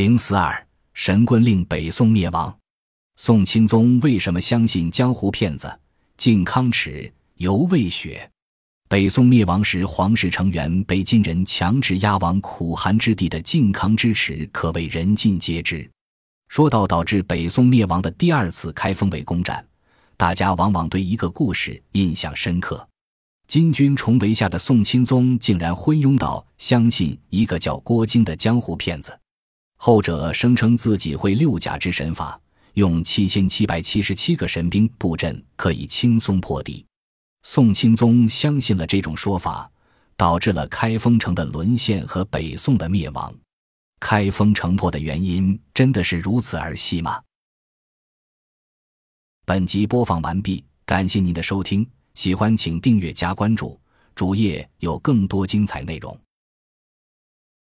零四二，神棍令北宋灭亡。宋钦宗为什么相信江湖骗子？靖康耻，犹未雪。北宋灭亡时，皇室成员被金人强制押往苦寒之地的靖康之耻，可谓人尽皆知。说到导致北宋灭亡的第二次开封围攻战，大家往往对一个故事印象深刻：金军重围下的宋钦宗竟然昏庸到相信一个叫郭京的江湖骗子。后者声称自己会六甲之神法，用七千七百七十七个神兵布阵，可以轻松破敌。宋钦宗相信了这种说法，导致了开封城的沦陷和北宋的灭亡。开封城破的原因真的是如此儿戏吗？本集播放完毕，感谢您的收听，喜欢请订阅加关注，主页有更多精彩内容。